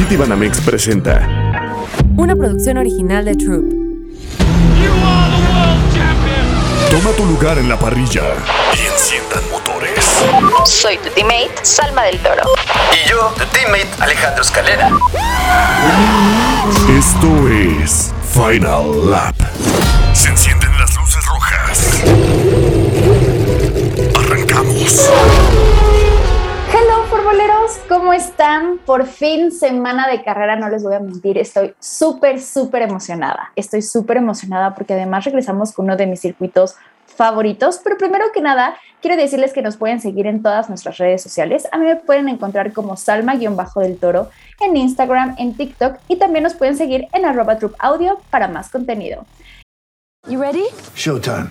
Citibanamex presenta Una producción original de Troop. Toma tu lugar en la parrilla y enciendan motores. Soy tu teammate, Salma del Toro. Y yo, tu teammate, Alejandro Escalera. Esto es Final Lap. Se encienden las luces rojas. Arrancamos. Futboleros, ¿cómo están? Por fin, semana de carrera, no les voy a mentir, estoy súper, súper emocionada. Estoy súper emocionada porque además regresamos con uno de mis circuitos favoritos, pero primero que nada, quiero decirles que nos pueden seguir en todas nuestras redes sociales. A mí me pueden encontrar como Salma-del Toro en Instagram, en TikTok y también nos pueden seguir en arroba Audio para más contenido. You ready? Showtime.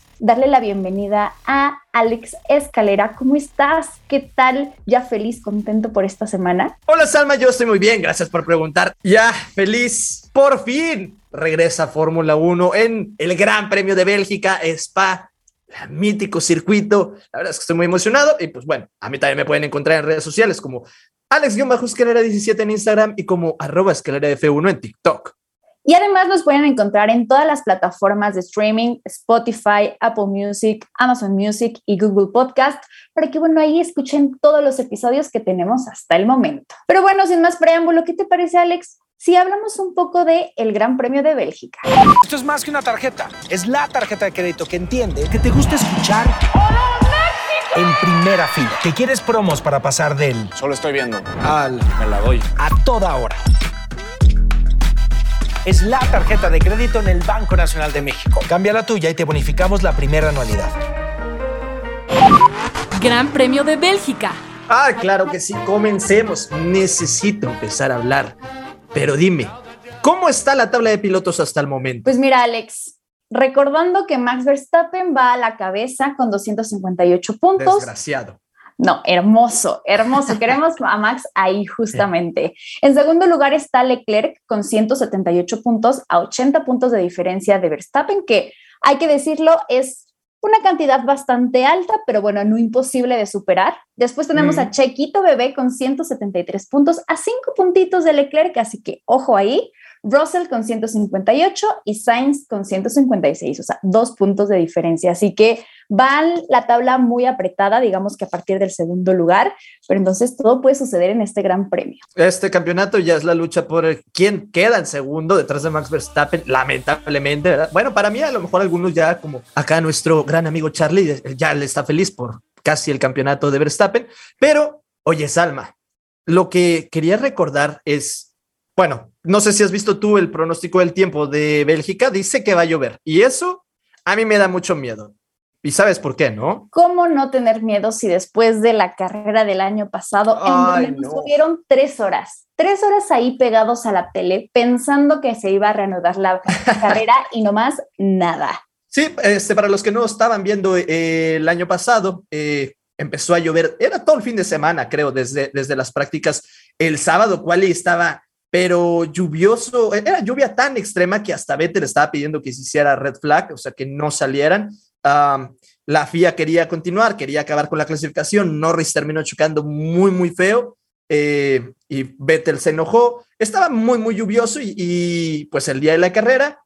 darle la bienvenida a Alex Escalera. ¿Cómo estás? ¿Qué tal? ¿Ya feliz, contento por esta semana? Hola Salma, yo estoy muy bien, gracias por preguntar. Ya, feliz, por fin regresa Fórmula 1 en el Gran Premio de Bélgica, Spa, mítico circuito. La verdad es que estoy muy emocionado y pues bueno, a mí también me pueden encontrar en redes sociales como Alex-Escalera17 en Instagram y como arroba escalera F1 en TikTok. Y además nos pueden encontrar en todas las plataformas de streaming, Spotify, Apple Music, Amazon Music y Google Podcast, para que bueno, ahí escuchen todos los episodios que tenemos hasta el momento. Pero bueno, sin más preámbulo, ¿qué te parece Alex? Si hablamos un poco de el Gran Premio de Bélgica. Esto es más que una tarjeta, es la tarjeta de crédito que entiende que te gusta escuchar en primera fila, que quieres promos para pasar del Solo estoy viendo. al me la doy a toda hora. Es la tarjeta de crédito en el Banco Nacional de México. Cambia la tuya y te bonificamos la primera anualidad. Gran Premio de Bélgica. Ah, claro que sí, comencemos. Necesito empezar a hablar. Pero dime, ¿cómo está la tabla de pilotos hasta el momento? Pues mira Alex, recordando que Max Verstappen va a la cabeza con 258 puntos. Desgraciado. No, hermoso, hermoso. Queremos a Max ahí justamente. En segundo lugar está Leclerc con 178 puntos a 80 puntos de diferencia de Verstappen, que hay que decirlo, es una cantidad bastante alta, pero bueno, no imposible de superar. Después tenemos a Chequito Bebé con 173 puntos a 5 puntitos de Leclerc, así que ojo ahí. Russell con 158 y Sainz con 156, o sea, dos puntos de diferencia. Así que van la tabla muy apretada, digamos que a partir del segundo lugar, pero entonces todo puede suceder en este gran premio. Este campeonato ya es la lucha por el- quién queda en segundo detrás de Max Verstappen, lamentablemente, ¿verdad? Bueno, para mí a lo mejor algunos ya como acá nuestro gran amigo Charlie eh, ya le está feliz por casi el campeonato de Verstappen, pero oye Salma, lo que quería recordar es, bueno, no sé si has visto tú el pronóstico del tiempo de Bélgica, dice que va a llover y eso a mí me da mucho miedo. Y sabes por qué, ¿no? ¿Cómo no tener miedo si después de la carrera del año pasado, Ay, en donde nos no. tuvieron tres horas, tres horas ahí pegados a la tele, pensando que se iba a reanudar la carrera y nomás nada? Sí, este, para los que no estaban viendo eh, el año pasado, eh, empezó a llover, era todo el fin de semana, creo, desde, desde las prácticas. El sábado, Quali estaba, pero lluvioso, era lluvia tan extrema que hasta Vettel estaba pidiendo que se hiciera red flag, o sea, que no salieran. La FIA quería continuar, quería acabar con la clasificación. Norris terminó chocando muy, muy feo. eh, y Vettel se enojó. Estaba muy, muy lluvioso y, y, pues el día de la carrera,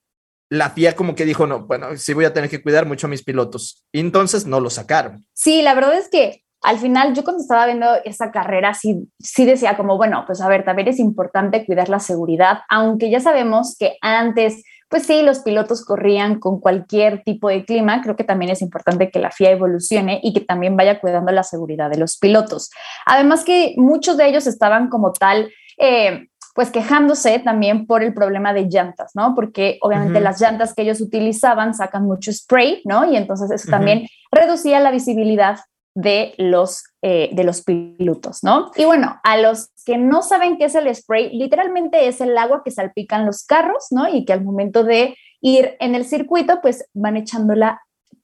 la FIA como que dijo, no, bueno, sí voy a tener que cuidar mucho a mis pilotos. Y entonces no lo sacaron. Sí, la verdad es que al final yo cuando estaba viendo esa carrera sí, sí decía como, bueno, pues a ver, también es importante cuidar la seguridad, aunque ya sabemos que antes pues sí, los pilotos corrían con cualquier tipo de clima. Creo que también es importante que la FIA evolucione y que también vaya cuidando la seguridad de los pilotos. Además que muchos de ellos estaban como tal... Eh, pues quejándose también por el problema de llantas, ¿no? Porque obviamente las llantas que ellos utilizaban sacan mucho spray, ¿no? Y entonces eso también reducía la visibilidad de los, eh, de los pilotos, ¿no? Y bueno, a los que no saben qué es el spray, literalmente es el agua que salpican los carros, ¿no? Y que al momento de ir en el circuito, pues van echándola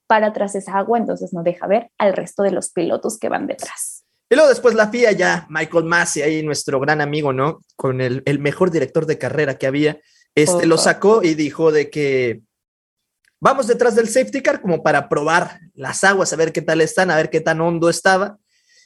para atrás esa agua, entonces no deja ver al resto de los pilotos que van detrás. Y luego después la FIA ya, Michael Massey, ahí nuestro gran amigo, ¿no? Con el, el mejor director de carrera que había, este, lo sacó y dijo de que Vamos detrás del safety car como para probar las aguas, a ver qué tal están, a ver qué tan hondo estaba.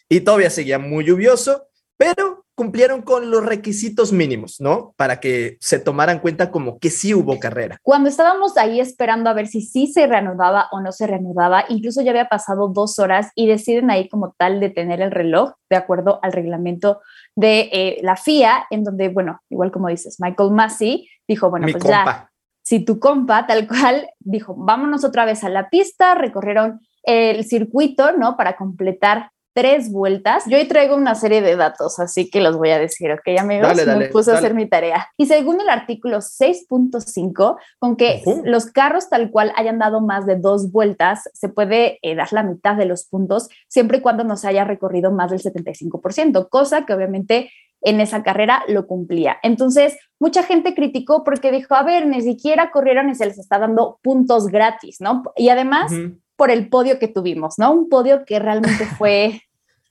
Y todavía seguía muy lluvioso, pero cumplieron con los requisitos mínimos, ¿no? Para que se tomaran cuenta como que sí hubo carrera. Cuando estábamos ahí esperando a ver si sí se reanudaba o no se reanudaba, incluso ya había pasado dos horas y deciden ahí como tal detener el reloj de acuerdo al reglamento de eh, la FIA, en donde, bueno, igual como dices, Michael Massey dijo, bueno, pues ya si tu compa tal cual dijo, vámonos otra vez a la pista, recorrieron el circuito, ¿no? Para completar tres vueltas. Yo hoy traigo una serie de datos, así que los voy a decir, ¿ok, amigos? Me puse a hacer mi tarea. Y según el artículo 6.5, con que los carros tal cual hayan dado más de dos vueltas, se puede eh, dar la mitad de los puntos, siempre y cuando no se haya recorrido más del 75%, cosa que obviamente en esa carrera lo cumplía. Entonces, mucha gente criticó porque dijo, a ver, ni siquiera corrieron y se les está dando puntos gratis, ¿no? Y además, por el podio que tuvimos, ¿no? Un podio que realmente fue,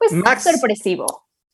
pues, Max, sorpresivo.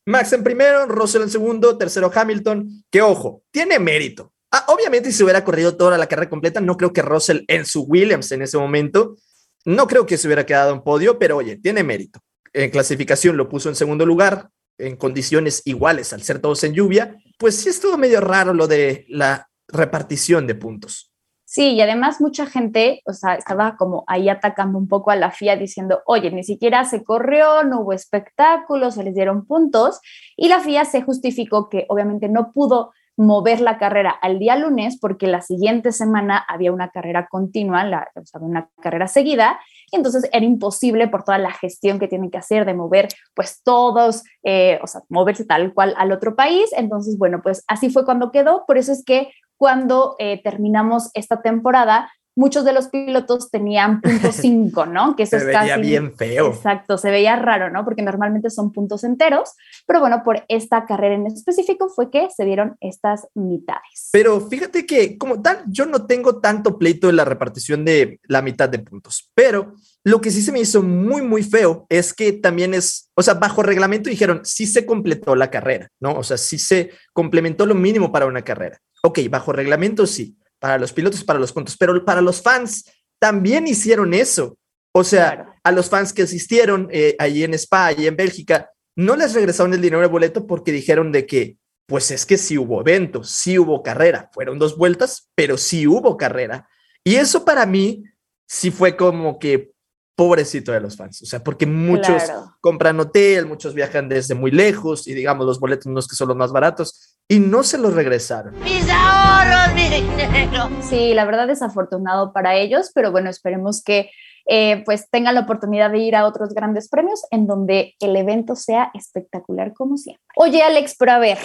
Max en primero, Russell en segundo, tercero Hamilton, que ojo, tiene mérito. Ah, obviamente, si se hubiera corrido toda la carrera completa, no creo que Russell en su Williams en ese momento, no creo que se hubiera quedado en podio, pero oye, tiene mérito. En clasificación lo puso en segundo lugar, en condiciones iguales al ser todos en lluvia, pues sí estuvo medio raro lo de la repartición de puntos. Sí, y además mucha gente, o sea, estaba como ahí atacando un poco a la FIA diciendo, oye, ni siquiera se corrió, no hubo espectáculos, se les dieron puntos, y la FIA se justificó que obviamente no pudo mover la carrera al día lunes porque la siguiente semana había una carrera continua, la, o sea, una carrera seguida, y entonces era imposible por toda la gestión que tienen que hacer de mover pues todos, eh, o sea, moverse tal cual al otro país. Entonces, bueno, pues así fue cuando quedó. Por eso es que cuando eh, terminamos esta temporada, muchos de los pilotos tenían punto 5, ¿no? Que eso se veía bien feo. Exacto, se veía raro, ¿no? Porque normalmente son puntos enteros, pero bueno, por esta carrera en específico fue que se dieron estas mitades. Pero fíjate que como tal, yo no tengo tanto pleito en la repartición de la mitad de puntos, pero lo que sí se me hizo muy, muy feo es que también es, o sea, bajo reglamento dijeron, sí se completó la carrera, ¿no? O sea, sí se complementó lo mínimo para una carrera. Ok, bajo reglamento sí, para los pilotos, para los puntos, pero para los fans también hicieron eso. O sea, a los fans que asistieron eh, allí en Spa, allí en Bélgica, no les regresaron el dinero de boleto porque dijeron de que, pues es que sí hubo evento, sí hubo carrera. Fueron dos vueltas, pero sí hubo carrera. Y eso para mí sí fue como que pobrecito de los fans, o sea, porque muchos compran hotel, muchos viajan desde muy lejos y digamos los boletos no es que son los más baratos y no se los regresaron. Mis ahorros, mi dinero. Sí, la verdad es afortunado para ellos, pero bueno, esperemos que eh, pues tengan la oportunidad de ir a otros grandes premios en donde el evento sea espectacular como siempre. Oye, Alex, pero a ver,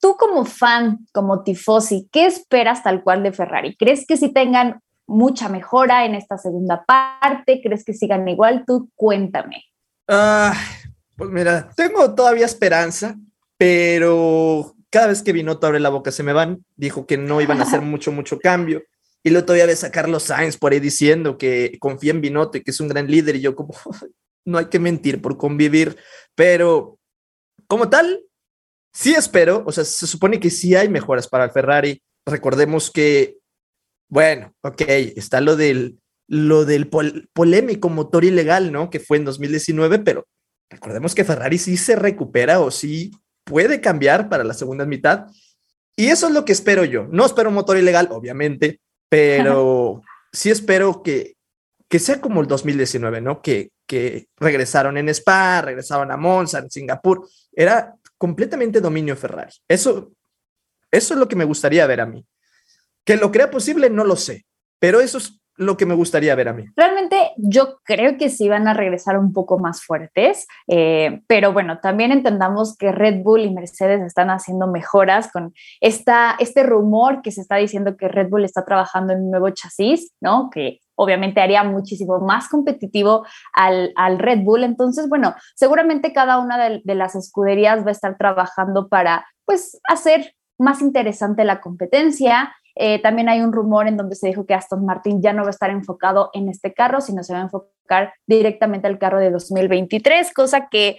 tú como fan, como tifosi, ¿qué esperas tal cual de Ferrari? ¿Crees que si tengan mucha mejora en esta segunda parte? ¿Crees que sigan igual? Tú cuéntame. Ah, pues mira, tengo todavía esperanza, pero cada vez que Binotto abre la boca se me van. Dijo que no iban a hacer mucho, mucho cambio. Y luego todavía ves a Carlos Sainz por ahí diciendo que confía en Binotto y que es un gran líder. Y yo como, no hay que mentir por convivir. Pero como tal, sí espero, o sea, se supone que sí hay mejoras para el Ferrari. Recordemos que bueno, ok, está lo del, lo del polémico motor ilegal, ¿no? Que fue en 2019, pero recordemos que Ferrari sí se recupera o sí puede cambiar para la segunda mitad. Y eso es lo que espero yo. No espero un motor ilegal, obviamente, pero sí espero que, que sea como el 2019, ¿no? Que que regresaron en Spa, regresaron a Monza, en Singapur. Era completamente dominio Ferrari. Eso, eso es lo que me gustaría ver a mí. Que lo crea posible, no lo sé, pero eso es lo que me gustaría ver a mí. Realmente yo creo que sí van a regresar un poco más fuertes, eh, pero bueno, también entendamos que Red Bull y Mercedes están haciendo mejoras con esta, este rumor que se está diciendo que Red Bull está trabajando en un nuevo chasis, ¿no? Que obviamente haría muchísimo más competitivo al, al Red Bull. Entonces, bueno, seguramente cada una de, de las escuderías va a estar trabajando para, pues, hacer más interesante la competencia, eh, también hay un rumor en donde se dijo que Aston Martin ya no va a estar enfocado en este carro, sino se va a enfocar directamente al carro de 2023, cosa que eh,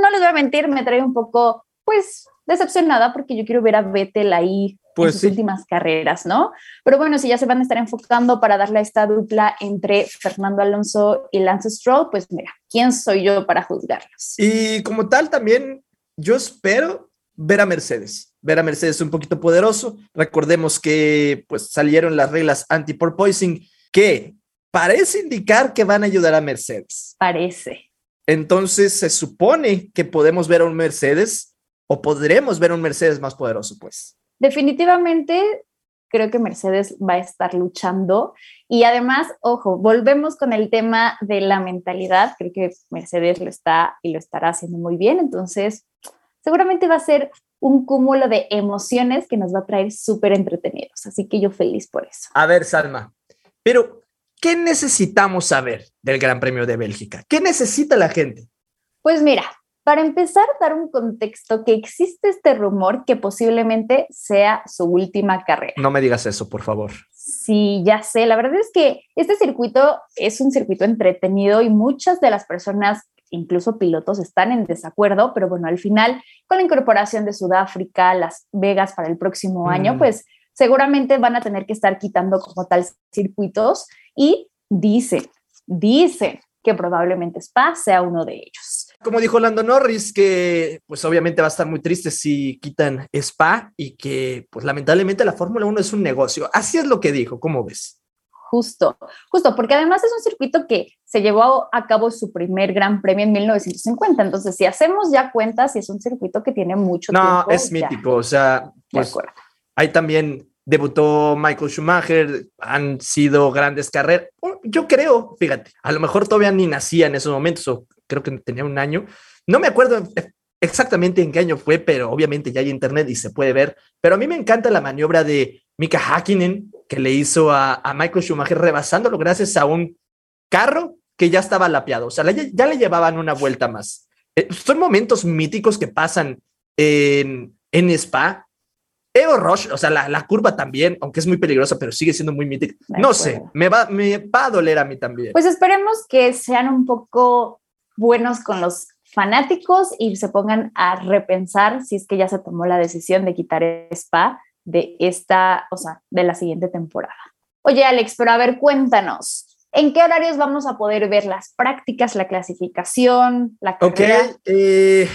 no les voy a mentir, me trae un poco, pues, decepcionada porque yo quiero ver a Vettel ahí pues en sus sí. últimas carreras, ¿no? Pero bueno, si ya se van a estar enfocando para darle a esta dupla entre Fernando Alonso y Lance Stroll, pues mira, ¿quién soy yo para juzgarlos? Y como tal, también yo espero ver a Mercedes, ver a Mercedes un poquito poderoso. Recordemos que pues salieron las reglas anti-porpoising que parece indicar que van a ayudar a Mercedes. Parece. Entonces se supone que podemos ver a un Mercedes o podremos ver a un Mercedes más poderoso, pues. Definitivamente creo que Mercedes va a estar luchando y además, ojo, volvemos con el tema de la mentalidad. Creo que Mercedes lo está y lo estará haciendo muy bien. Entonces, seguramente va a ser un cúmulo de emociones que nos va a traer súper entretenidos. Así que yo feliz por eso. A ver, Salma, pero ¿qué necesitamos saber del Gran Premio de Bélgica? ¿Qué necesita la gente? Pues mira, para empezar, dar un contexto que existe este rumor que posiblemente sea su última carrera. No me digas eso, por favor. Sí, ya sé. La verdad es que este circuito es un circuito entretenido y muchas de las personas, incluso pilotos, están en desacuerdo, pero bueno, al final, con la incorporación de Sudáfrica, Las Vegas para el próximo año, Mm. pues seguramente van a tener que estar quitando como tal circuitos y dicen, dicen que probablemente Spa sea uno de ellos. Como dijo Lando Norris, que pues obviamente va a estar muy triste si quitan Spa y que pues lamentablemente la Fórmula 1 es un negocio. Así es lo que dijo, ¿cómo ves? Justo, justo, porque además es un circuito que se llevó a cabo su primer gran premio en 1950. Entonces, si hacemos ya cuentas, es un circuito que tiene mucho No, tiempo. es ya. mítico, o sea, pues ahí también debutó Michael Schumacher, han sido grandes carreras. Yo creo, fíjate, a lo mejor todavía ni nacía en esos momentos, o creo que tenía un año. No me acuerdo exactamente en qué año fue, pero obviamente ya hay internet y se puede ver. Pero a mí me encanta la maniobra de Mika Hakkinen que le hizo a, a Michael Schumacher rebasándolo gracias a un carro que ya estaba lapeado, o sea, le- ya le llevaban una vuelta más. Eh, son momentos míticos que pasan en, en Spa. Eo Roche, o sea, la, la curva también, aunque es muy peligrosa, pero sigue siendo muy mítica. No acuerdo. sé, me va, me va a doler a mí también. Pues esperemos que sean un poco buenos con los fanáticos y se pongan a repensar si es que ya se tomó la decisión de quitar Spa de esta, o sea, de la siguiente temporada. Oye, Alex, pero a ver, cuéntanos, ¿en qué horarios vamos a poder ver las prácticas, la clasificación, la Ok, carrera? eh,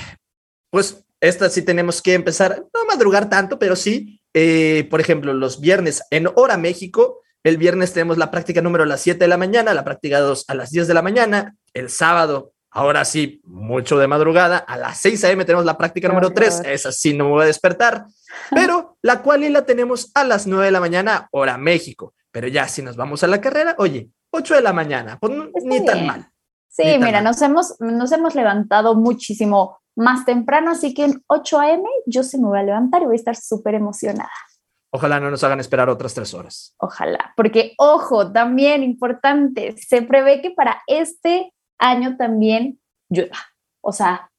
pues esta sí tenemos que empezar, no madrugar tanto, pero sí, eh, por ejemplo, los viernes en hora México, el viernes tenemos la práctica número a las 7 de la mañana, la práctica 2 a las 10 de la mañana, el sábado, ahora sí, mucho de madrugada, a las 6 a.m. tenemos la práctica número 3, horror. esa sí no me voy a despertar, pero la cual la tenemos a las 9 de la mañana, hora México, pero ya si nos vamos a la carrera, oye, 8 de la mañana, pues Está ni tan mal. Sí, Ni mira, mal. nos hemos, nos hemos levantado muchísimo más temprano, así que en 8 a.m. yo se me voy a levantar y voy a estar súper emocionada. Ojalá no nos hagan esperar otras tres horas. Ojalá, porque ojo, también importante, se prevé que para este año también llueva. O sea,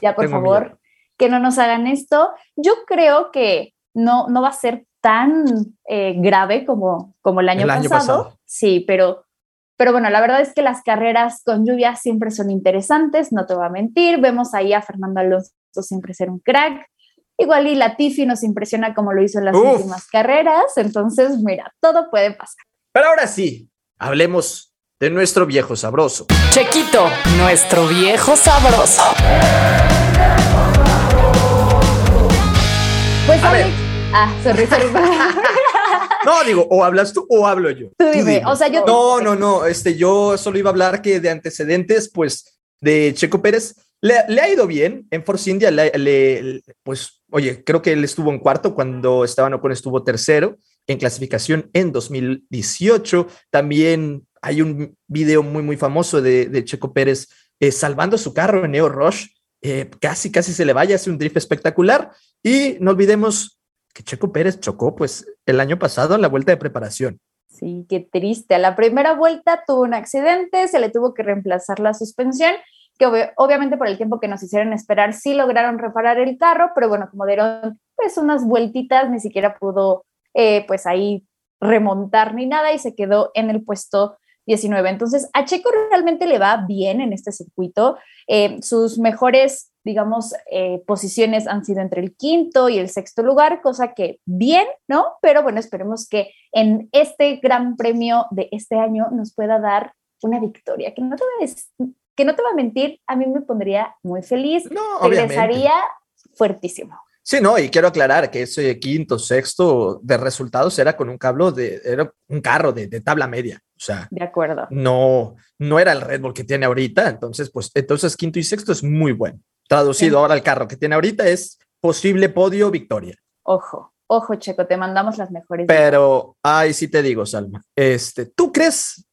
ya por Tengo favor, miedo. que no nos hagan esto. Yo creo que no, no va a ser tan eh, grave como, como el año, El año pasado. pasado. Sí, pero, pero bueno, la verdad es que las carreras con lluvia siempre son interesantes, no te voy a mentir. Vemos ahí a Fernando Alonso siempre ser un crack. Igual y Latifi nos impresiona como lo hizo en las Uf. últimas carreras. Entonces, mira, todo puede pasar. Pero ahora sí, hablemos de nuestro viejo sabroso. Chequito, nuestro viejo sabroso. Pues A Alex- ver. Ah, sorry, sorry. No, digo, o hablas tú o hablo yo. Tú dime, o sea, yo... No, no, no, este, yo solo iba a hablar que de antecedentes, pues, de Checo Pérez, le, le ha ido bien en Force India, le, le- pues, oye, creo que él estuvo en cuarto cuando Esteban Ocon estuvo tercero en clasificación en 2018. También hay un video muy, muy famoso de, de Checo Pérez eh, salvando su carro en Neo Rush. eh, casi, casi se le vaya, hace un drift espectacular. Y no olvidemos que Checo Pérez chocó, pues, el año pasado en la vuelta de preparación. Sí, qué triste. A la primera vuelta tuvo un accidente, se le tuvo que reemplazar la suspensión, que obvi- obviamente por el tiempo que nos hicieron esperar sí lograron reparar el carro, pero bueno, como dieron pues unas vueltitas, ni siquiera pudo eh, pues ahí remontar ni nada y se quedó en el puesto 19. Entonces, a Checo realmente le va bien en este circuito. Eh, sus mejores, digamos, eh, posiciones han sido entre el quinto y el sexto lugar, cosa que bien, ¿no? Pero bueno, esperemos que en este gran premio de este año nos pueda dar una victoria, que no te voy a, que no te va a mentir, a mí me pondría muy feliz, No, obviamente. regresaría fuertísimo. Sí, no, y quiero aclarar que ese quinto, sexto de resultados era con un cablo de, era un carro de, de tabla media. O sea, De acuerdo. no, no era el Red Bull que tiene ahorita. Entonces, pues, entonces quinto y sexto es muy bueno. Traducido Sí. ahora al carro que tiene ahorita es posible podio, victoria. Ojo, ojo, Checo, te mandamos las mejores. Pero, ay, sí te digo, Salma, este, ¿tú crees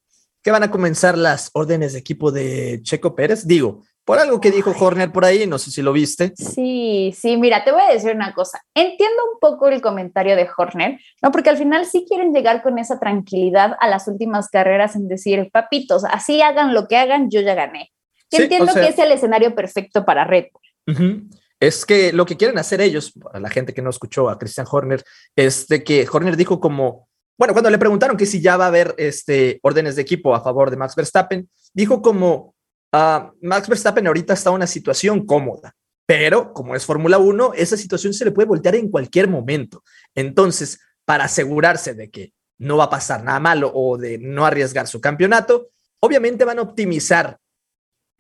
que van a comenzar las órdenes de equipo de Checo Pérez? Digo, por algo que dijo Horner por ahí, no sé si lo viste. Sí, sí, mira, te voy a decir una cosa. Entiendo un poco el comentario de Horner, ¿no? Porque al final sí quieren llegar con esa tranquilidad a las últimas carreras en decir, papitos, así hagan lo que hagan, yo ya gané. Sí, entiendo o sea- que es el escenario perfecto para Red Bull. Es que lo que quieren hacer ellos, a la gente que no escuchó a Christian Horner, es de que Horner dijo como, bueno, cuando le preguntaron que si ya va a haber este, órdenes de equipo a favor de Max Verstappen, dijo como, ah, Max Verstappen ahorita está en una situación cómoda, pero como es Fórmula 1, esa situación se le puede voltear en cualquier momento. Entonces, para asegurarse de que no va a pasar nada malo o de no arriesgar su campeonato, obviamente van a optimizar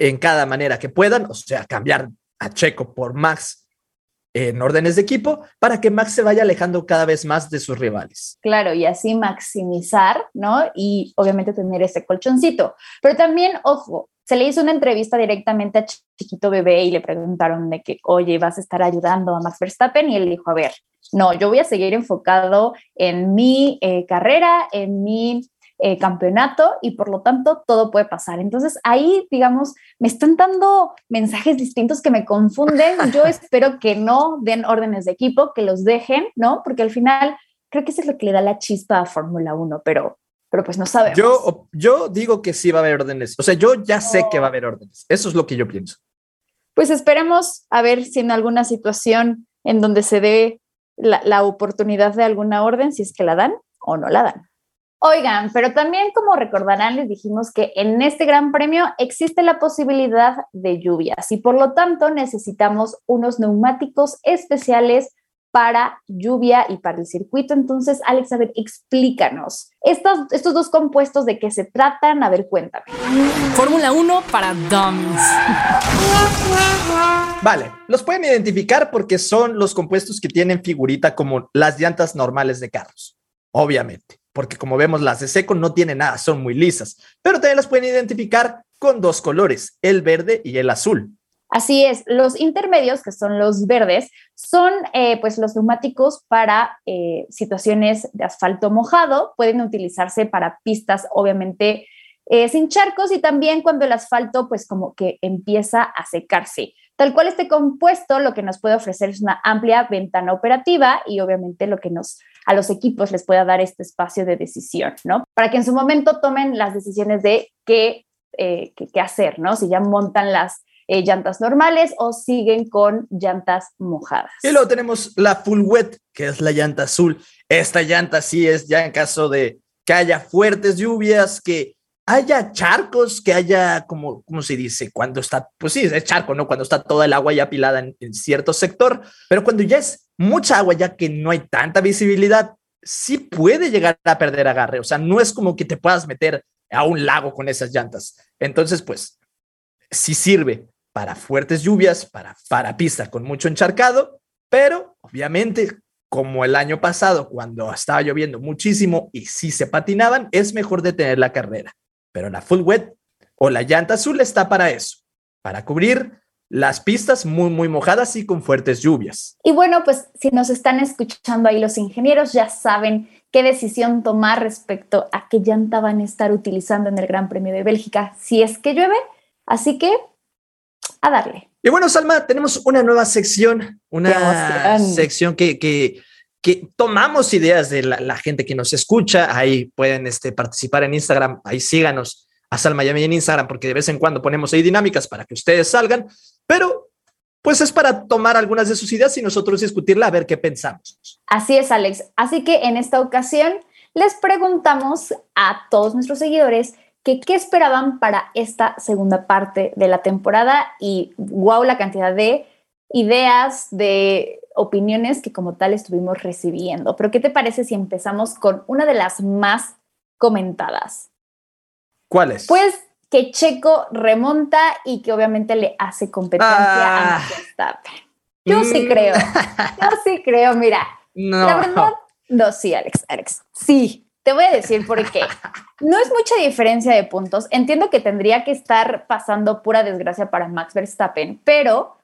en cada manera que puedan, o sea, cambiar a Checo por Max en órdenes de equipo para que Max se vaya alejando cada vez más de sus rivales. Claro, y así maximizar, ¿no? Y obviamente tener ese colchoncito. Pero también, ojo, se le hizo una entrevista directamente a Chiquito Bebé y le preguntaron de que, oye, ¿vas a estar ayudando a Max Verstappen? Y él dijo, a ver, no, yo voy a seguir enfocado en mi eh, carrera, en mi eh, campeonato y por lo tanto todo puede pasar. Entonces ahí, digamos, me están dando mensajes distintos que me confunden. Yo espero que no den órdenes de equipo, que los dejen, ¿no? Porque al final creo que eso es lo que le da la chispa a Fórmula 1, pero, pero pues no sabemos. Yo, yo digo que sí va a haber órdenes. O sea, yo ya sé que va a haber órdenes. Eso es lo que yo pienso. Pues esperemos a ver si en alguna situación en donde se dé la, la oportunidad de alguna orden, si es que la dan o no la dan. Oigan, pero también como recordarán, les dijimos que en este gran premio existe la posibilidad de lluvias y por lo tanto necesitamos unos neumáticos especiales para lluvia y para el circuito. Entonces, Alex, a ver, explícanos. Estos, estos dos compuestos de qué se tratan, a ver, cuéntame. Fórmula 1 para dummies. Vale, los pueden identificar porque son los compuestos que tienen figurita como las llantas normales de carros, obviamente, porque como vemos las de seco no tienen nada, son muy lisas, pero también las pueden identificar con dos colores, el verde y el azul. Así es, los intermedios, que son los verdes, son eh, pues los neumáticos para eh, situaciones de asfalto mojado, pueden utilizarse para pistas obviamente eh, sin charcos y también cuando el asfalto pues como que empieza a secarse. Tal cual este compuesto lo que nos puede ofrecer es una amplia ventana operativa y obviamente lo que nos a los equipos les pueda dar este espacio de decisión, ¿no? Para que en su momento tomen las decisiones de qué, eh, qué, hacer, ¿no? Si ya montan las eh, llantas normales o siguen con llantas mojadas. Y luego tenemos la full wet, que es la llanta azul. Esta llanta sí es ya en caso de que haya fuertes lluvias, que haya charcos, que haya, como, ¿cómo se dice? Cuando está, pues sí, es charco, ¿no? Cuando está toda el agua ya apilada en, en cierto sector, pero cuando ya es mucha agua, ya que no hay tanta visibilidad, sí puede llegar a perder agarre. O sea, no es como que te puedas meter a un lago con esas llantas. Entonces, pues, sí sirve para fuertes lluvias, para, para pista con mucho encharcado, pero obviamente como el año pasado, cuando estaba lloviendo muchísimo y sí se patinaban, es mejor detener la carrera. Pero la full wet o la llanta azul está para eso, para cubrir las pistas muy, muy mojadas y con fuertes lluvias. Y bueno, pues si nos están escuchando ahí los ingenieros, ya saben qué decisión tomar respecto a qué llanta van a estar utilizando en el Gran Premio de Bélgica si es que llueve. Así que a darle. Y bueno, Salma, tenemos una nueva sección, una sección que, que, que, tomamos ideas de la, gente que nos escucha. Ahí pueden este, participar en Instagram, ahí síganos a Salma Yami en Instagram, porque de vez en cuando ponemos ahí dinámicas para que ustedes salgan, pero pues es para tomar algunas de sus ideas y nosotros discutirla a ver qué pensamos. Así es, Alex. Así que en esta ocasión les preguntamos a todos nuestros seguidores que qué esperaban para esta segunda parte de la temporada y wow la cantidad de ideas, de opiniones que como tal estuvimos recibiendo. Pero ¿qué te parece si empezamos con una de las más comentadas? ¿Cuál es? Pues que Checo remonta y que obviamente le hace competencia ah. a Max Verstappen. Yo sí mm. creo, yo sí creo, mira, no. la verdad, no, sí, Alex, Alex, sí, te voy a decir por qué. No es mucha diferencia de puntos. Entiendo que tendría que estar pasando pura desgracia para Max Verstappen, pero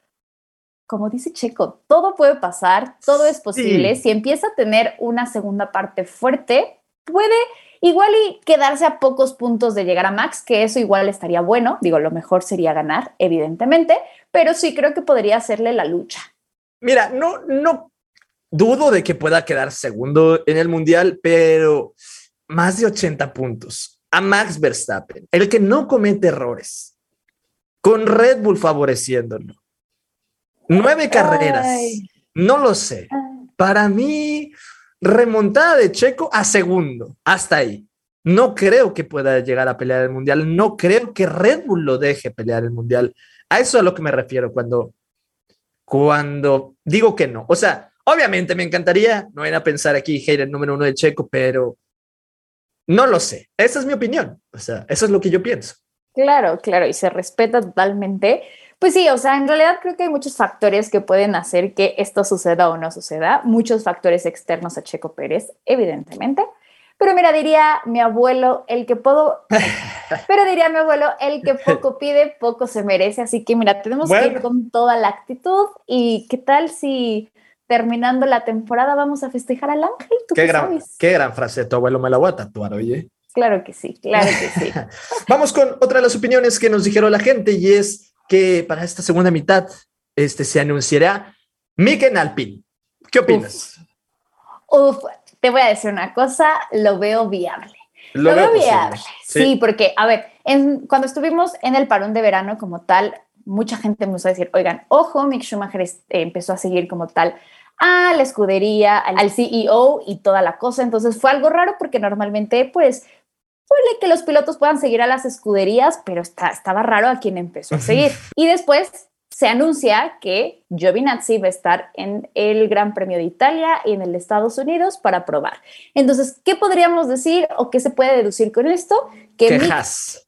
como dice Checo, todo puede pasar, todo es posible. Si empieza a tener una segunda parte fuerte, puede igual y quedarse a pocos puntos de llegar a Max, que eso igual estaría bueno. Digo, lo mejor sería ganar, evidentemente, pero sí creo que podría hacerle la lucha. Mira, no, no dudo de que pueda quedar segundo en el mundial, pero más de 80 puntos a Max Verstappen, el que no comete errores, con Red Bull favoreciéndolo. Nueve carreras, no lo sé. Para mí, remontada de Checo a segundo, hasta ahí. No creo que pueda llegar a pelear el mundial, no creo que Red Bull lo deje pelear el mundial. A eso es a lo que me refiero cuando, cuando digo que no. O sea, Obviamente me encantaría, no era a pensar aquí el número uno de Checo, pero no lo sé. Esa es mi opinión. O sea, eso es lo que yo pienso. Claro, claro, y se respeta totalmente. Pues sí, o sea, en realidad creo que hay muchos factores que pueden hacer que esto suceda o no suceda, muchos factores externos a Checo Pérez, evidentemente. Pero mira, diría mi abuelo, el que puedo, pero diría mi abuelo, el que poco pide, poco se merece. Así que mira, tenemos que ir con toda la actitud. ¿Y qué tal si terminando la temporada vamos a festejar al ángel. qué, gran, qué gran frase, tu abuelo me la voy a tatuar, oye. Claro que sí, claro que sí. vamos con otra de las opiniones que nos dijeron la gente y es que para esta segunda mitad este, se anunciará Miken Alpin. ¿Qué opinas? Uf. te voy a decir una cosa, lo veo viable. Lo, veo, viable. Sí. porque, a ver, en, cuando estuvimos en el parón de verano como tal, mucha gente me empezó a decir, oigan, ojo, Mick Schumacher eh, empezó a seguir como tal a la escudería, al CEO y toda la cosa. Entonces fue algo raro porque normalmente, pues, puede que los pilotos puedan seguir a las escuderías, pero está, estaba raro a quien empezó a seguir. Y después se anuncia que Giovinazzi va a estar en el Gran Premio de Italia y en el Estados Unidos para probar. Entonces, ¿qué podríamos decir o qué se puede deducir con esto? Que,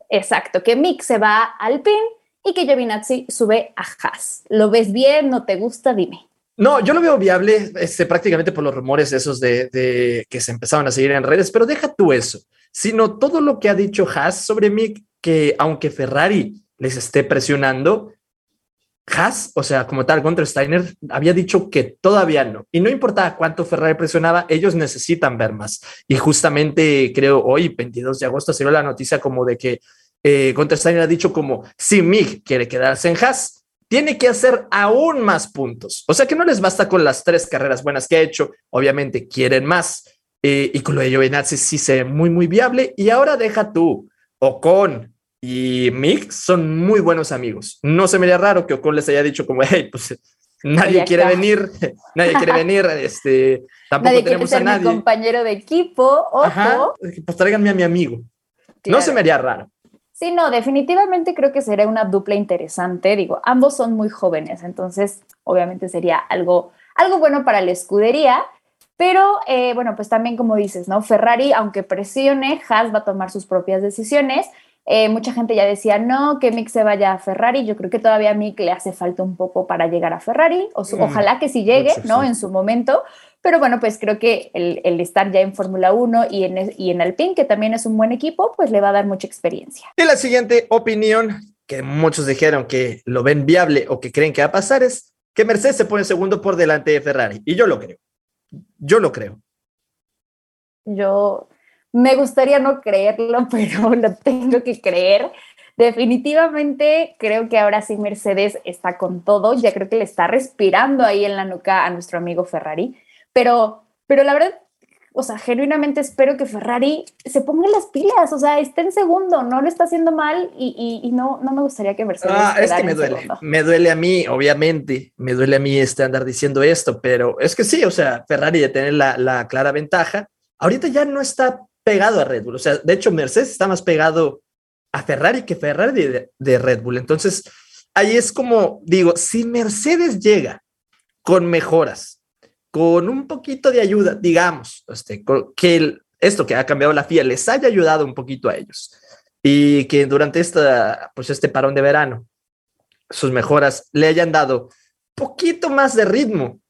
Exacto, que Mick se va al PIN y que Giovinazzi sube a Haas. ¿Lo ves bien? ¿No te gusta? Dime. No, yo lo veo viable este, prácticamente por los rumores esos de, que se empezaron a seguir en redes, pero deja tú eso, sino todo lo que ha dicho Haas sobre Mick, que aunque Ferrari les esté presionando, Haas, o sea, como tal, Gunter Steiner había dicho que todavía no. Y no importaba cuánto Ferrari presionaba, ellos necesitan ver más. Y justamente creo hoy, 22 de agosto, dio la noticia como de que eh, Steiner ha dicho como si Mick quiere quedarse en Haas, tiene que hacer aún más puntos. O sea que no les basta con las tres carreras buenas que ha hecho. Obviamente quieren más. Eh, y con lo de Giovinazzi sí se ve muy, muy viable. Y ahora deja tú, Ocon y Mick son muy buenos amigos. No se me haría raro que Ocon les haya dicho como, hey, pues nadie quiere venir, nadie quiere venir, este, tampoco nadie tenemos quiere ser a nadie. Mi compañero de equipo, ojo. pues tráiganme a mi amigo. No se me haría raro. Sí, no, definitivamente creo que sería una dupla interesante. Digo, ambos son muy jóvenes, entonces obviamente sería algo, algo bueno para la escudería. Pero eh, bueno, pues también como dices, ¿no? Ferrari, aunque presione, Haas va a tomar sus propias decisiones. Eh, mucha gente ya decía, no, que Mick se vaya a Ferrari. Yo creo que todavía a Mick le hace falta un poco para llegar a Ferrari. O mm, ojalá que sí llegue, ¿no? En su momento. Pero bueno, pues creo que el, el estar ya en Fórmula 1 y en, y en Alpine, que también es un buen equipo, pues le va a dar mucha experiencia. Y la siguiente opinión, que muchos dijeron que lo ven viable o que creen que va a pasar, es que Mercedes se pone segundo por delante de Ferrari. Y yo lo creo. Yo lo creo. Yo me gustaría no creerlo, pero lo tengo que creer. Definitivamente creo que ahora sí Mercedes está con todo, ya creo que le está respirando ahí en la nuca a nuestro amigo Ferrari, pero, pero la verdad, o sea, genuinamente espero que Ferrari se ponga las pilas, o sea, esté en segundo, no lo está haciendo mal y, y, y no, no me gustaría que Mercedes. Ah, es que me duele, segundo. me duele a mí, obviamente, me duele a mí este andar diciendo esto, pero es que sí, o sea, Ferrari de tener la, la clara ventaja, ahorita ya no está pegado a Red Bull, o sea, de hecho Mercedes está más pegado a Ferrari que Ferrari de, de Red Bull, entonces ahí es como digo, si Mercedes llega con mejoras, con un poquito de ayuda, digamos, este, que esto que ha cambiado la FIA les haya ayudado un poquito a ellos y que durante esta, pues este parón de verano sus mejoras le hayan dado poquito más de ritmo,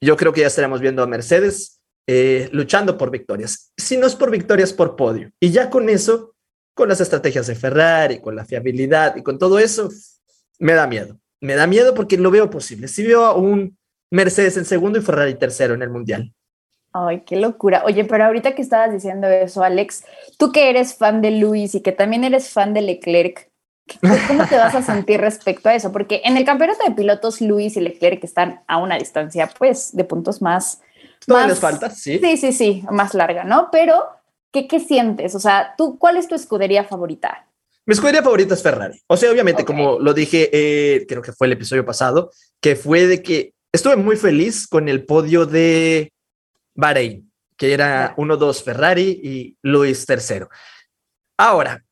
yo creo que ya estaremos viendo a Mercedes eh, luchando por victorias. Si no es por victorias, por podio. Y ya con eso, con las estrategias de Ferrari, con la fiabilidad y con todo eso, me da miedo. Me da miedo porque lo veo posible. Si veo a un Mercedes en segundo y Ferrari tercero en el Mundial. Ay, qué locura. Oye, pero ahorita que estabas diciendo eso, Alex, tú que eres fan de Luis y que también eres fan de Leclerc, ¿cómo te vas a sentir respecto a eso? Porque en el campeonato de pilotos, Luis y Leclerc están a una distancia, pues, de puntos más. Todavía más- les falta, sí. Sí, sí, sí, más larga, ¿no? Pero, ¿qué, qué sientes? O sea, ¿tú cuál es tu escudería favorita? Mi escudería favorita es Ferrari. O sea, obviamente, como lo dije, eh, creo que fue el episodio pasado, que fue de que estuve muy feliz con el podio de Bahrein, que era 1-2 Ferrari y Luis tercero. Ahora,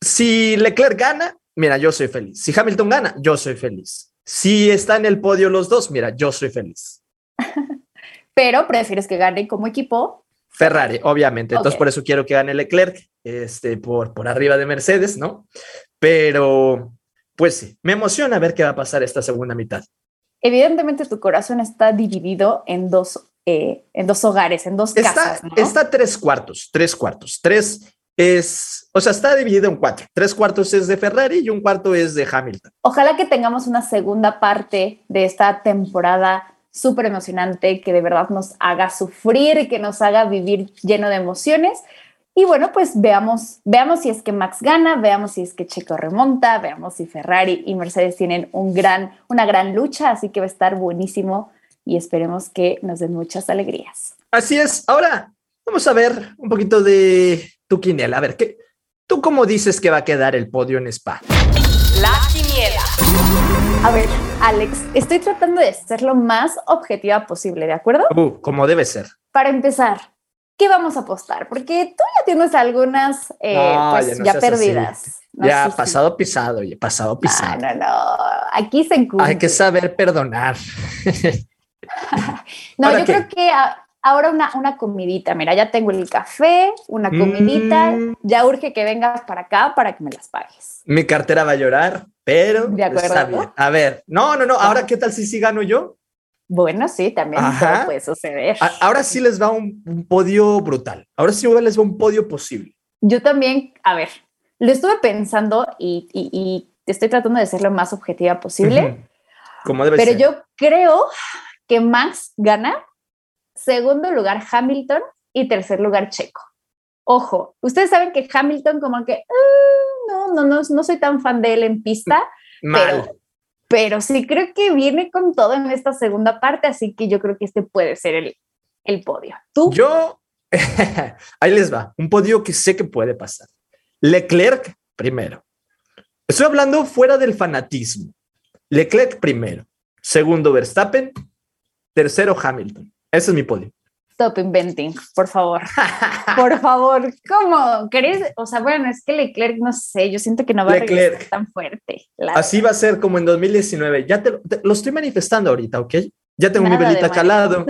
si Leclerc gana, mira, yo soy feliz. Si Hamilton gana, yo soy feliz. Si está en el podio los dos, mira, yo soy feliz. Pero prefieres que ganen como equipo. Ferrari, obviamente. Entonces, por eso quiero que gane Leclerc, este, por, por arriba de Mercedes, ¿no? Pero, pues sí, me emociona ver qué va a pasar esta segunda mitad. Evidentemente, tu corazón está dividido en dos, eh, en dos hogares, en dos Está, casas. ¿no? está tres cuartos, tres cuartos. Tres es, o sea, está dividido en cuatro. Tres cuartos es de Ferrari y un cuarto es de Hamilton. Ojalá que tengamos una segunda parte de esta temporada súper emocionante que de verdad nos haga sufrir, que nos haga vivir lleno de emociones. Y bueno, pues veamos, veamos si es que Max gana, veamos si es que Checo remonta, veamos si Ferrari y Mercedes tienen un gran, una gran lucha, así que va a estar buenísimo y esperemos que nos den muchas alegrías. Así es. Ahora vamos a ver un poquito de tu quiniela. A ver, ¿qué, ¿tú cómo dices que va a quedar el podio en Spa? La quiniela. A ver, Alex, estoy tratando de ser lo más objetiva posible, ¿de acuerdo? Uh, como debe ser. Para empezar, ¿qué vamos a apostar? Porque tú ya tienes algunas eh, No, pues, ya ya, no así. perdidas. No, ya pasado pisado, oye, pasado pisado. No, no, no. Aquí se encuentra. Hay que saber perdonar. No, ¿Para yo qué? creo que a- ahora una, una comidita. Mira, ya tengo el café, una comidita. Mm. Ya urge que vengas para acá para que me las pagues. Mi cartera va a llorar, pero De acuerdo. está bien. A ver, no, no, no. Ahora, ¿qué tal si sí gano yo? Bueno, sí, también todo puede suceder. Ahora sí les va un, un podio brutal. Ahora sí les va un podio posible. Yo también, a ver, lo estuve pensando y, y- y estoy tratando de ser lo más objetiva posible. Ujú. Como debe Pero ser. yo creo que Max gana, segundo lugar Hamilton y tercer lugar Checo. Ojo, ustedes saben que Hamilton como que "Ah, no, no, no, no soy tan fan de él en pista, Mal. pero, pero sí creo que viene con todo en esta segunda parte, así que yo creo que este puede ser el, el podio. ¿Tú? Yo, ahí les va, un podio que sé que puede pasar. Leclerc primero. Estoy hablando fuera del fanatismo. Leclerc primero. Segundo Verstappen. Tercero Hamilton. Ese es mi podio. Stop inventing, por favor. Por favor, ¿cómo? ¿Querés? O sea, bueno, es que Leclerc, no sé, yo siento que no va a regresar tan fuerte. Así va a ser como en 2019. Ya te, lo- te- lo estoy manifestando ahorita, ¿ok? Ya tengo mi Nada velita acá al lado.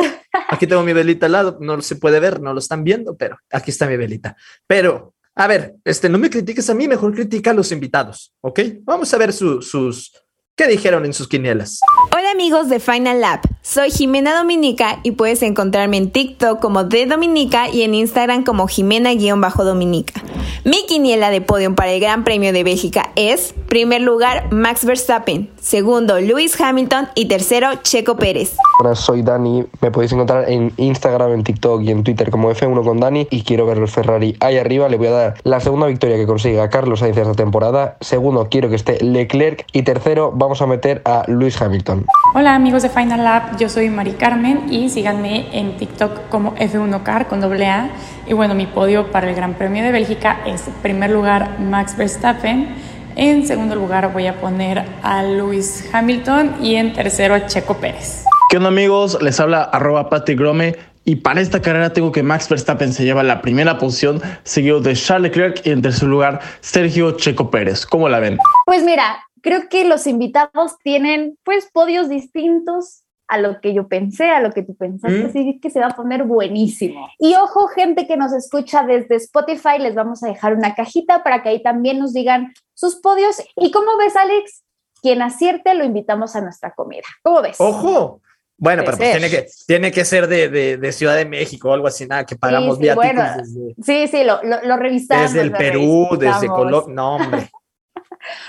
Aquí tengo mi velita al lado. No se puede ver, no lo están viendo, pero aquí está mi velita. Pero, a ver, este, no me critiques a mí, mejor critica a los invitados, ¿ok? Vamos a ver su- sus, qué dijeron en sus quinielas. Hola amigos de Final Lap, soy Jimena Dominica y puedes encontrarme en TikTok como de Dominica y en Instagram como Jimena-Dominica. Mi quiniela de podium para el Gran Premio de Bélgica es, primer lugar, Max Verstappen, segundo, Lewis Hamilton. Y tercero, Checo Pérez. Hola, soy Dani, me podéis encontrar en Instagram, en TikTok y en Twitter como F1 con Dani. Y quiero ver el Ferrari ahí arriba, le voy a dar la segunda victoria que consiga Carlos Sainz esta temporada, segundo, quiero que esté Leclerc. Y tercero, vamos a meter a Lewis Hamilton. Hola amigos de Final Lab, yo soy Mari Carmen y síganme en TikTok como F1Car con doble A. Y bueno, mi podio para el Gran Premio de Bélgica es en primer lugar Max Verstappen, en segundo lugar voy a poner a Lewis Hamilton y en tercero a Checo Pérez. ¿Qué onda amigos? Les habla arroba Patrick Grome y para esta carrera tengo que Max Verstappen se lleva la primera posición, seguido de Charles Leclerc y en tercer lugar Sergio Checo Pérez. ¿Cómo la ven? Pues mira, creo que los invitados tienen pues podios distintos a lo que yo pensé, a lo que tú pensaste, Mm. así que se va a poner buenísimo. Y ojo, gente que nos escucha desde Spotify, les vamos a dejar una cajita para que ahí también nos digan sus podios. ¿Y cómo ves, Alex? Quien acierte lo invitamos a nuestra comida. ¿Cómo ves? ¡Ojo! Bueno, Puede pero pues tiene que, tiene que ser de, de- de Ciudad de México o algo así, nada, que pagamos sí, viáticos bueno, desde, Sí, sí, lo, lo, lo revisamos. desde el lo Perú, desde. Colombia. No, hombre.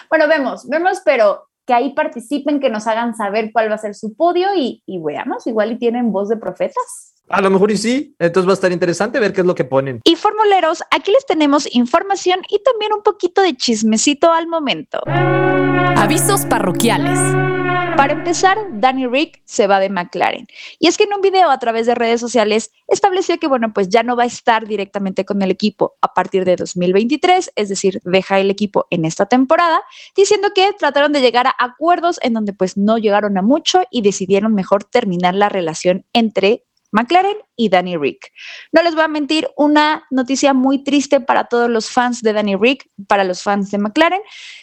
Bueno, vemos, vemos, pero que ahí participen, que nos hagan saber cuál va a ser su podio y, y veamos, igual y tienen voz de profetas. A lo mejor y sí. Entonces va a estar interesante ver qué es lo que ponen. Y formuleros, aquí les tenemos información y también un poquito de chismecito al momento. Avisos parroquiales. Para empezar, Danny Rick se va de McLaren. Y es que en un video a través de redes sociales estableció que, bueno, pues ya no va a estar directamente con el equipo a partir de 2023, es decir, deja el equipo en esta temporada, diciendo que trataron de llegar a acuerdos en donde pues no llegaron a mucho y decidieron mejor terminar la relación entre McLaren y Danny Rick. No les voy a mentir, una noticia muy triste para todos los fans de Danny Rick, para los fans de McLaren.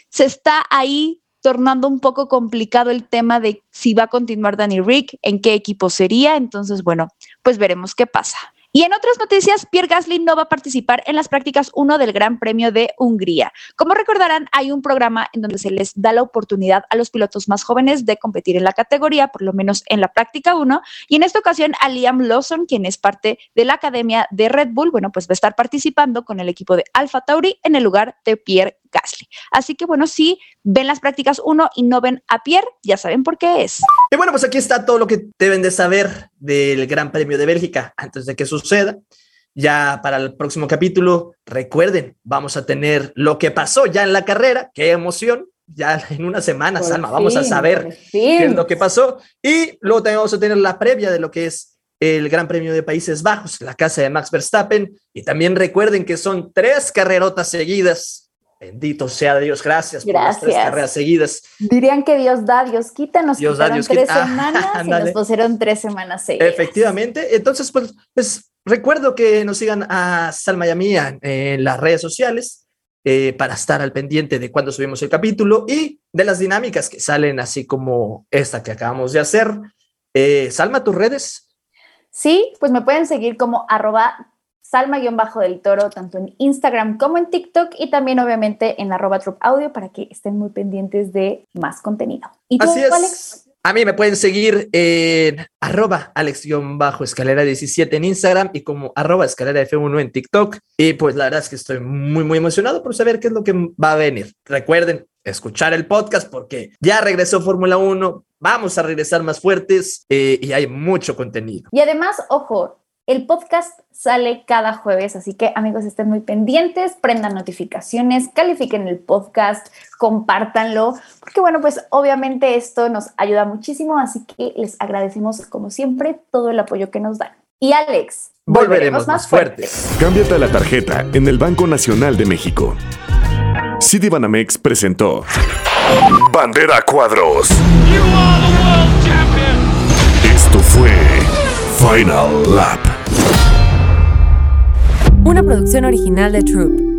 Se está ahí tornando un poco complicado el tema de si va a continuar Danny Rick, en qué equipo sería. Entonces, bueno, pues veremos qué pasa. Y en otras noticias, Pierre Gasly no va a participar en las prácticas 1 del Gran Premio de Hungría. Como recordarán, hay un programa en donde se les da la oportunidad a los pilotos más jóvenes de competir en la categoría, por lo menos en la práctica 1. Y en esta ocasión, a Liam Lawson, quien es parte de la academia de Red Bull, bueno, pues va a estar participando con el equipo de Alfa Tauri en el lugar de Pierre Gasly. Así que bueno, si ven las prácticas 1 y no ven a Pierre, ya saben por qué es. Y bueno, pues aquí está todo lo que deben de saber del Gran Premio de Bélgica antes de que suceda. Ya para el próximo capítulo, recuerden, vamos a tener lo que pasó ya en la carrera. ¡Qué emoción! Ya en una semana, Por Salma, vamos a saber qué es lo que pasó. Y luego también vamos a tener la previa de lo que es el Gran Premio de Países Bajos, la casa de Max Verstappen. Y también recuerden que son tres carrerotas seguidas. Bendito sea Dios, gracias, por las tres carreras seguidas. Dirían que Dios da, Dios quita, nos Dios da, quitaron Dios tres quita. Ah, semanas y nos pusieron tres semanas seguidas. Efectivamente. Entonces, pues, pues recuerdo que nos sigan a Salma y a mí en, en las redes sociales eh, para estar al pendiente de cuando subimos el capítulo y de las dinámicas que salen, así como esta que acabamos de hacer. Eh, Salma, tus redes. Sí, pues me pueden seguir como arroba salma-del toro, tanto en Instagram como en TikTok y también obviamente en arroba Troop Audio para que estén muy pendientes de más contenido. ¿Y tú, Así es. Alex? A mí me pueden seguir en arroba alex-escalera 17 en Instagram y como arroba escalera F1 en TikTok. Y pues la verdad es que estoy muy, muy emocionado por saber qué es lo que va a venir. Recuerden escuchar el podcast porque ya regresó Fórmula 1, vamos a regresar más fuertes eh, y hay mucho contenido. Y además, ojo, el podcast sale cada jueves, así que amigos estén muy pendientes, prendan notificaciones, califiquen el podcast, compártanlo, porque bueno, pues obviamente esto nos ayuda muchísimo, así que les agradecemos como siempre todo el apoyo que nos dan. Y Alex, Volveremos más fuertes. Cámbiate a la tarjeta en el Banco Nacional de México. Citibanamex presentó Bandera Cuadros. Esto fue Final Lap. Una producción original de Troop.